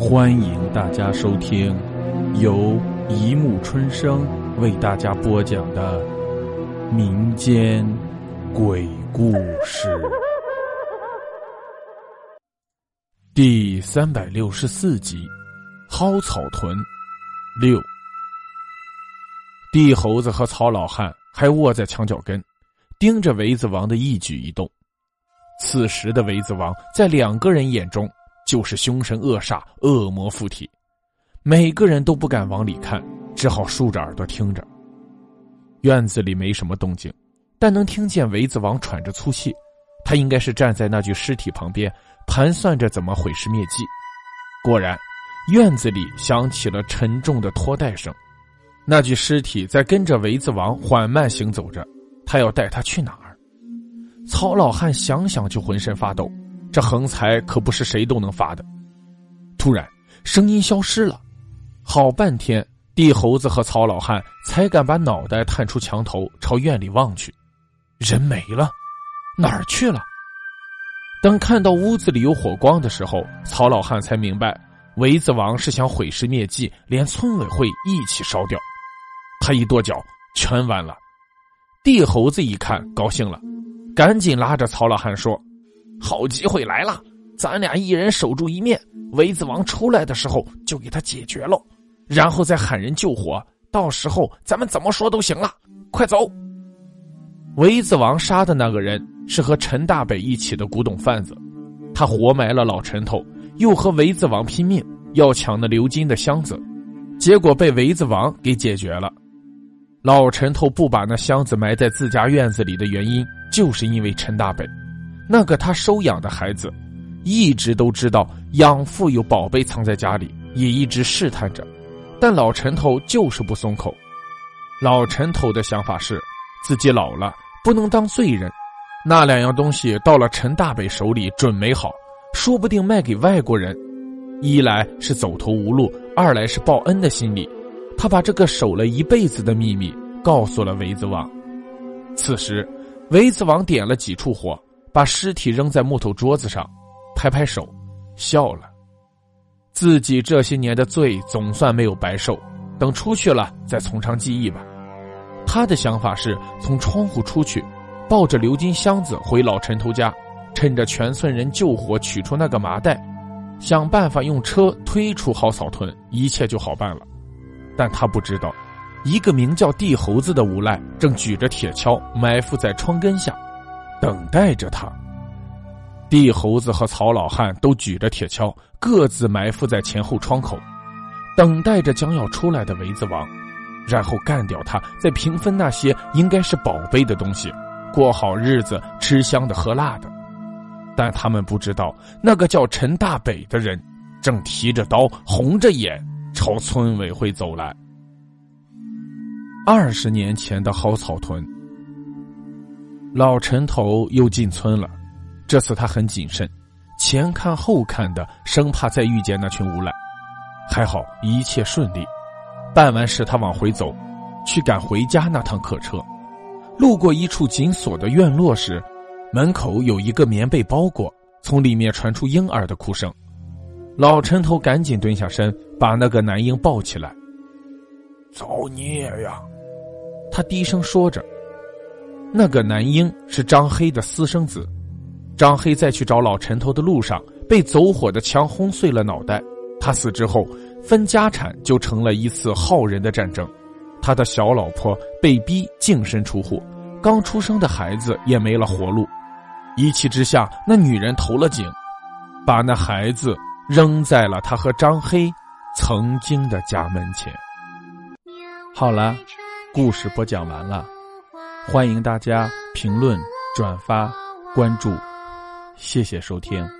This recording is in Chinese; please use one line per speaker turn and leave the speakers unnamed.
欢迎大家收听由一木春生为大家播讲的民间鬼故事第三百六十四集《蒿草屯六》。地猴子和曹老汉还卧在墙角根，盯着维子王的一举一动。此时的维子王在两个人眼中就是凶神恶煞、恶魔附体，每个人都不敢往里看，只好竖着耳朵听着。院子里没什么动静，但能听见维子王喘着粗气，他应该是站在那具尸体旁边，盘算着怎么毁尸灭迹。果然，院子里响起了沉重的拖带声。那具尸体在跟着维子王缓慢行走着，他要带他去哪儿？曹老汉想想就浑身发抖，这横财可不是谁都能发的。突然，声音消失了，好半天，地猴子和曹老汉才敢把脑袋探出墙头，朝院里望去，人没了，哪儿去了？等看到屋子里有火光的时候，曹老汉才明白，围子王是想毁尸灭迹，连村委会一起烧掉。他一跺脚，全完了。地猴子一看，高兴了，赶紧拉着曹老汉说：“好机会来了，咱俩一人守住一面，维子王出来的时候就给他解决了，然后再喊人救火。到时候咱们怎么说都行了。快走！”维子王杀的那个人是和陈大北一起的古董贩子，他活埋了老陈头，又和维子王拼命要抢那鎏金的箱子，结果被维子王给解决了。老陈头不把那箱子埋在自家院子里的原因，就是因为陈大北，那个他收养的孩子，一直都知道养父有宝贝藏在家里，也一直试探着，但老陈头就是不松口。老陈头的想法是，自己老了不能当罪人，那两样东西到了陈大北手里准没好，说不定卖给外国人，一来是走投无路，二来是报恩的心理。他把这个守了一辈子的秘密告诉了维子王。此时，维子王点了几处火，把尸体扔在木头桌子上，拍拍手，笑了。自己这些年的罪总算没有白受，等出去了再从长计议吧。他的想法是从窗户出去，抱着鎏金箱子回老陈头家，趁着全村人救火取出那个麻袋，想办法用车推出蒿草屯，一切就好办了。但他不知道，一个名叫地猴子的无赖正举着铁锹埋伏在窗根下，等待着他。地猴子和曹老汉都举着铁锹，各自埋伏在前后窗口，等待着将要出来的围子王，然后干掉他，再平分那些应该是宝贝的东西，过好日子，吃香的喝辣的。但他们不知道，那个叫陈大北的人，正提着刀，红着眼。朝村委会走来。二十年前的蒿草屯，老陈头又进村了。这次他很谨慎，前看后看的，生怕再遇见那群无赖。还好一切顺利。办完事，他往回走，去赶回家那趟客车。路过一处紧锁的院落时，门口有一个棉被包裹，从里面传出婴儿的哭声。老陈头赶紧蹲下身，把那个男婴抱起来。
造孽呀！
他低声说着。那个男婴是张黑的私生子。张黑在去找老陈头的路上，被走火的枪轰碎了脑袋。他死之后，分家产就成了一次浩人的战争。他的小老婆被逼净身出户，刚出生的孩子也没了活路。一气之下，那女人投了井，把那孩子。扔在了他和张黑曾经的家门前。好了，故事播讲完了，欢迎大家评论、转发、关注，谢谢收听。